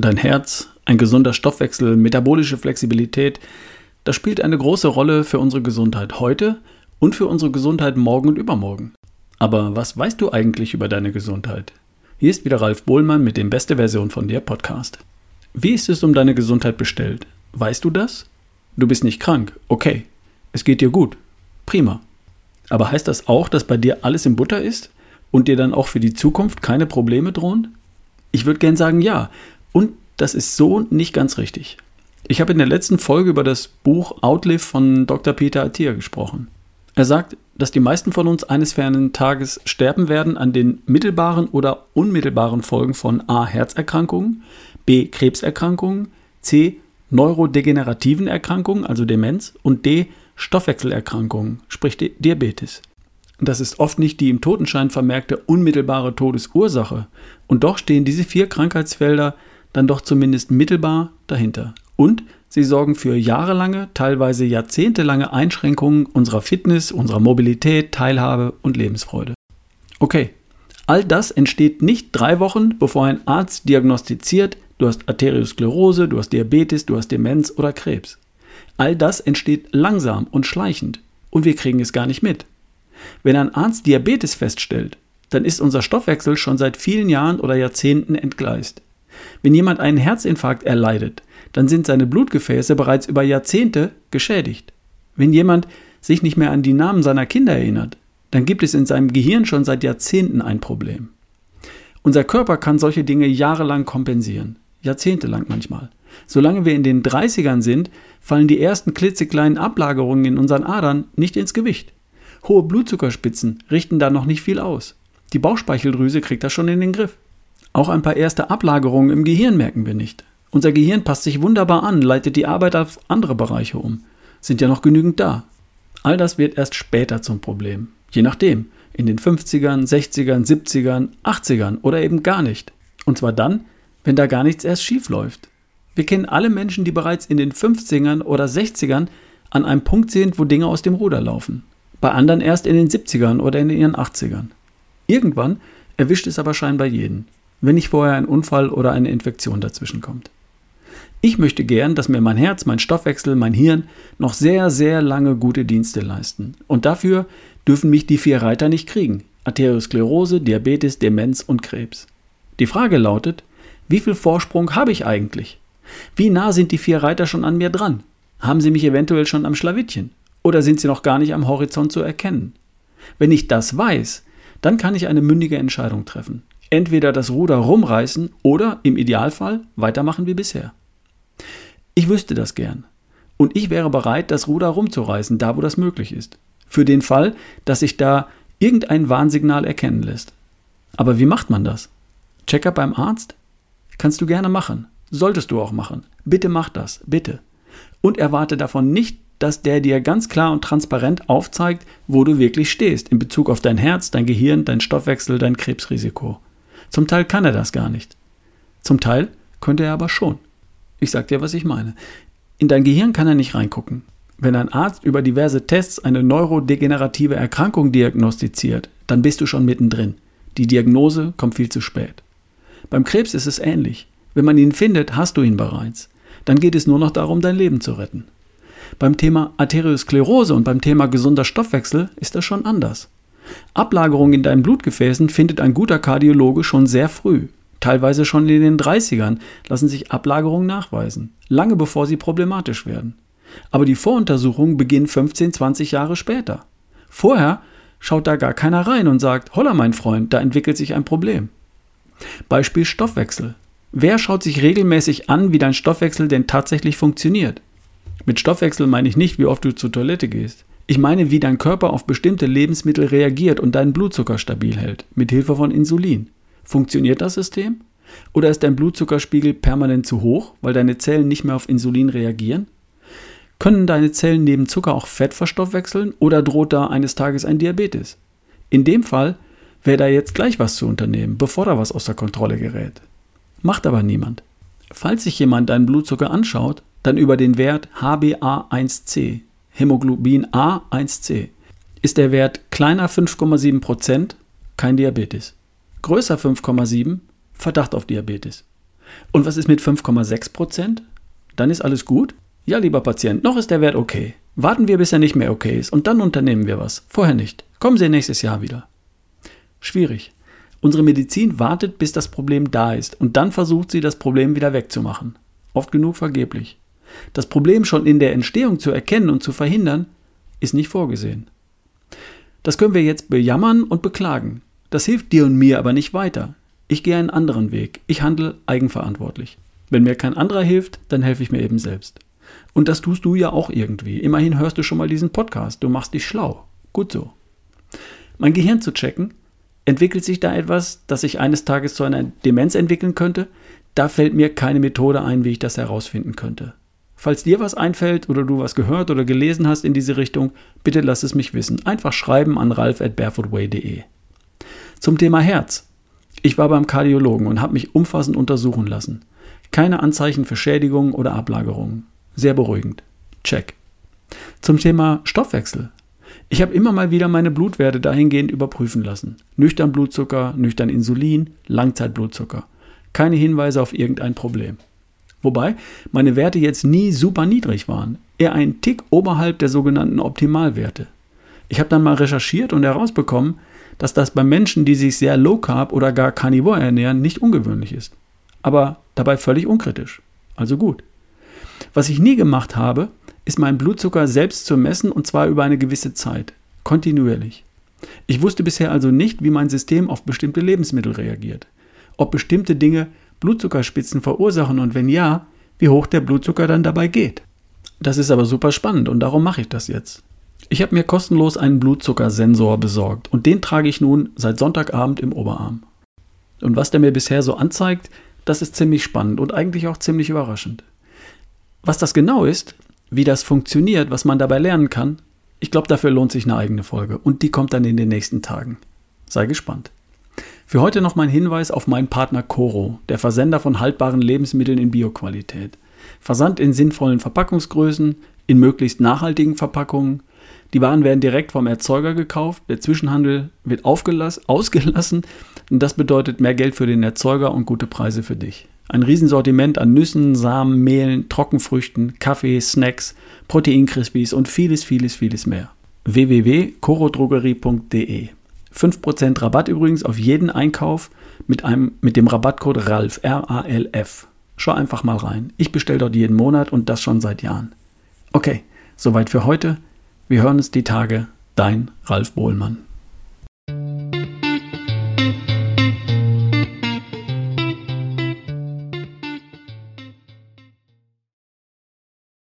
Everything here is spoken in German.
dein Herz, ein gesunder Stoffwechsel, metabolische Flexibilität, das spielt eine große Rolle für unsere Gesundheit heute und für unsere Gesundheit morgen und übermorgen. Aber was weißt du eigentlich über deine Gesundheit? Hier ist wieder Ralf Bohlmann mit dem Beste Version von dir Podcast. Wie ist es um deine Gesundheit bestellt? Weißt du das? Du bist nicht krank. Okay. Es geht dir gut. Prima. Aber heißt das auch, dass bei dir alles in Butter ist und dir dann auch für die Zukunft keine Probleme drohen? Ich würde gern sagen ja. Und das ist so nicht ganz richtig. Ich habe in der letzten Folge über das Buch Outlive von Dr. Peter Attia gesprochen. Er sagt, dass die meisten von uns eines fernen Tages sterben werden an den mittelbaren oder unmittelbaren Folgen von A. Herzerkrankungen, B. Krebserkrankungen, C. Neurodegenerativen Erkrankungen, also Demenz, und D. Stoffwechselerkrankungen, sprich Diabetes. Das ist oft nicht die im Totenschein vermerkte unmittelbare Todesursache, und doch stehen diese vier Krankheitsfelder dann doch zumindest mittelbar dahinter. Und sie sorgen für jahrelange, teilweise jahrzehntelange Einschränkungen unserer Fitness, unserer Mobilität, Teilhabe und Lebensfreude. Okay, all das entsteht nicht drei Wochen, bevor ein Arzt diagnostiziert, du hast Arteriosklerose, du hast Diabetes, du hast Demenz oder Krebs. All das entsteht langsam und schleichend und wir kriegen es gar nicht mit. Wenn ein Arzt Diabetes feststellt, dann ist unser Stoffwechsel schon seit vielen Jahren oder Jahrzehnten entgleist. Wenn jemand einen Herzinfarkt erleidet, dann sind seine Blutgefäße bereits über Jahrzehnte geschädigt. Wenn jemand sich nicht mehr an die Namen seiner Kinder erinnert, dann gibt es in seinem Gehirn schon seit Jahrzehnten ein Problem. Unser Körper kann solche Dinge jahrelang kompensieren, jahrzehntelang manchmal. Solange wir in den 30ern sind, fallen die ersten klitzekleinen Ablagerungen in unseren Adern nicht ins Gewicht. Hohe Blutzuckerspitzen richten da noch nicht viel aus. Die Bauchspeicheldrüse kriegt das schon in den Griff. Auch ein paar erste Ablagerungen im Gehirn merken wir nicht. Unser Gehirn passt sich wunderbar an, leitet die Arbeit auf andere Bereiche um. Sind ja noch genügend da. All das wird erst später zum Problem. Je nachdem. In den 50ern, 60ern, 70ern, 80ern oder eben gar nicht. Und zwar dann, wenn da gar nichts erst schief läuft. Wir kennen alle Menschen, die bereits in den 50ern oder 60ern an einem Punkt sind, wo Dinge aus dem Ruder laufen. Bei anderen erst in den 70ern oder in ihren 80ern. Irgendwann erwischt es aber scheinbar jeden, wenn nicht vorher ein Unfall oder eine Infektion dazwischen kommt. Ich möchte gern, dass mir mein Herz, mein Stoffwechsel, mein Hirn noch sehr, sehr lange gute Dienste leisten. Und dafür dürfen mich die vier Reiter nicht kriegen. Arteriosklerose, Diabetes, Demenz und Krebs. Die Frage lautet, wie viel Vorsprung habe ich eigentlich? Wie nah sind die vier Reiter schon an mir dran? Haben sie mich eventuell schon am Schlawittchen? Oder sind sie noch gar nicht am Horizont zu erkennen? Wenn ich das weiß, dann kann ich eine mündige Entscheidung treffen. Entweder das Ruder rumreißen oder im Idealfall weitermachen wie bisher. Ich wüsste das gern. Und ich wäre bereit, das Ruder rumzureißen, da wo das möglich ist. Für den Fall, dass sich da irgendein Warnsignal erkennen lässt. Aber wie macht man das? Checker beim Arzt? Kannst du gerne machen. Solltest du auch machen. Bitte mach das. Bitte. Und erwarte davon nicht, dass der dir ganz klar und transparent aufzeigt, wo du wirklich stehst in Bezug auf dein Herz, dein Gehirn, dein Stoffwechsel, dein Krebsrisiko. Zum Teil kann er das gar nicht. Zum Teil könnte er aber schon. Ich sag dir, was ich meine. In dein Gehirn kann er nicht reingucken. Wenn ein Arzt über diverse Tests eine neurodegenerative Erkrankung diagnostiziert, dann bist du schon mittendrin. Die Diagnose kommt viel zu spät. Beim Krebs ist es ähnlich. Wenn man ihn findet, hast du ihn bereits. Dann geht es nur noch darum, dein Leben zu retten. Beim Thema Arteriosklerose und beim Thema gesunder Stoffwechsel ist das schon anders. Ablagerung in deinen Blutgefäßen findet ein guter Kardiologe schon sehr früh. Teilweise schon in den 30ern lassen sich Ablagerungen nachweisen, lange bevor sie problematisch werden. Aber die Voruntersuchungen beginnen 15, 20 Jahre später. Vorher schaut da gar keiner rein und sagt, holla mein Freund, da entwickelt sich ein Problem. Beispiel Stoffwechsel. Wer schaut sich regelmäßig an, wie dein Stoffwechsel denn tatsächlich funktioniert? Mit Stoffwechsel meine ich nicht, wie oft du zur Toilette gehst. Ich meine, wie dein Körper auf bestimmte Lebensmittel reagiert und deinen Blutzucker stabil hält, mit Hilfe von Insulin. Funktioniert das System? Oder ist dein Blutzuckerspiegel permanent zu hoch, weil deine Zellen nicht mehr auf Insulin reagieren? Können deine Zellen neben Zucker auch Fett verstoffwechseln oder droht da eines Tages ein Diabetes? In dem Fall wäre da jetzt gleich was zu unternehmen, bevor da was außer Kontrolle gerät. Macht aber niemand. Falls sich jemand deinen Blutzucker anschaut, dann über den Wert HbA1c, Hämoglobin A1c. Ist der Wert kleiner 5,7%, kein Diabetes größer 5,7, Verdacht auf Diabetes. Und was ist mit 5,6 Prozent? Dann ist alles gut? Ja, lieber Patient, noch ist der Wert okay. Warten wir, bis er nicht mehr okay ist und dann unternehmen wir was. Vorher nicht. Kommen Sie nächstes Jahr wieder. Schwierig. Unsere Medizin wartet, bis das Problem da ist und dann versucht sie, das Problem wieder wegzumachen. Oft genug vergeblich. Das Problem schon in der Entstehung zu erkennen und zu verhindern, ist nicht vorgesehen. Das können wir jetzt bejammern und beklagen. Das hilft dir und mir aber nicht weiter. Ich gehe einen anderen Weg. Ich handle eigenverantwortlich. Wenn mir kein anderer hilft, dann helfe ich mir eben selbst. Und das tust du ja auch irgendwie. Immerhin hörst du schon mal diesen Podcast. Du machst dich schlau. Gut so. Mein Gehirn zu checken, entwickelt sich da etwas, das sich eines Tages zu einer Demenz entwickeln könnte? Da fällt mir keine Methode ein, wie ich das herausfinden könnte. Falls dir was einfällt oder du was gehört oder gelesen hast in diese Richtung, bitte lass es mich wissen. Einfach schreiben an ralf at barefootway.de. Zum Thema Herz. Ich war beim Kardiologen und habe mich umfassend untersuchen lassen. Keine Anzeichen für Schädigungen oder Ablagerungen. Sehr beruhigend. Check. Zum Thema Stoffwechsel. Ich habe immer mal wieder meine Blutwerte dahingehend überprüfen lassen. Nüchtern Blutzucker, nüchtern Insulin, Langzeitblutzucker. Keine Hinweise auf irgendein Problem. Wobei meine Werte jetzt nie super niedrig waren, eher ein Tick oberhalb der sogenannten Optimalwerte. Ich habe dann mal recherchiert und herausbekommen, dass das bei Menschen, die sich sehr low carb oder gar carnivore ernähren, nicht ungewöhnlich ist. Aber dabei völlig unkritisch. Also gut. Was ich nie gemacht habe, ist meinen Blutzucker selbst zu messen und zwar über eine gewisse Zeit, kontinuierlich. Ich wusste bisher also nicht, wie mein System auf bestimmte Lebensmittel reagiert, ob bestimmte Dinge Blutzuckerspitzen verursachen und wenn ja, wie hoch der Blutzucker dann dabei geht. Das ist aber super spannend und darum mache ich das jetzt. Ich habe mir kostenlos einen Blutzuckersensor besorgt und den trage ich nun seit Sonntagabend im Oberarm. Und was der mir bisher so anzeigt, das ist ziemlich spannend und eigentlich auch ziemlich überraschend. Was das genau ist, wie das funktioniert, was man dabei lernen kann, ich glaube, dafür lohnt sich eine eigene Folge und die kommt dann in den nächsten Tagen. Sei gespannt. Für heute noch mein Hinweis auf meinen Partner Coro, der Versender von haltbaren Lebensmitteln in Bioqualität. Versand in sinnvollen Verpackungsgrößen, in möglichst nachhaltigen Verpackungen. Die Waren werden direkt vom Erzeuger gekauft, der Zwischenhandel wird ausgelassen und das bedeutet mehr Geld für den Erzeuger und gute Preise für dich. Ein Riesensortiment an Nüssen, Samen, Mehlen, Trockenfrüchten, Kaffee, Snacks, Proteinkrispies und vieles, vieles, vieles mehr. www.corodrogerie.de 5% Rabatt übrigens auf jeden Einkauf mit, einem, mit dem Rabattcode RALF, R-A-L-F. Schau einfach mal rein. Ich bestelle dort jeden Monat und das schon seit Jahren. Okay, soweit für heute. Wir hören uns die Tage. Dein Ralf Bohlmann.